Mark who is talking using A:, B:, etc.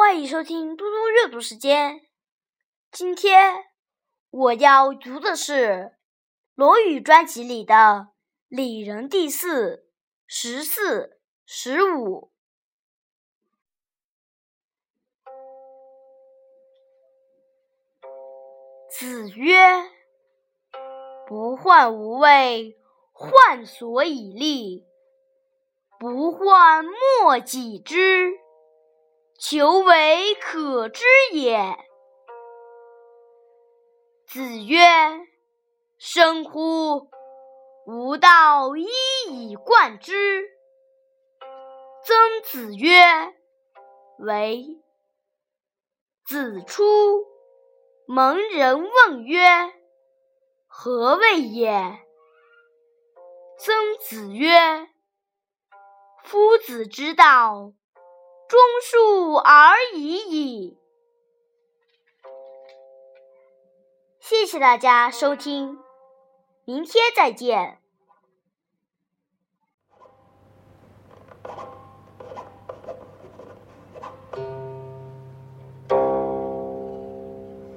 A: 欢迎收听嘟嘟阅读时间。今天我要读的是《论语》专辑里的《礼仁》第四、十四、十五。子曰：“不患无位，患所以立；不患莫己知。”求为可知也。子曰：“生乎！吾道一以贯之。”曾子曰：“为。”子出门，人问曰：“何谓也？”曾子曰：“夫子之道。”忠恕而已矣。谢谢大家收听，明天再见。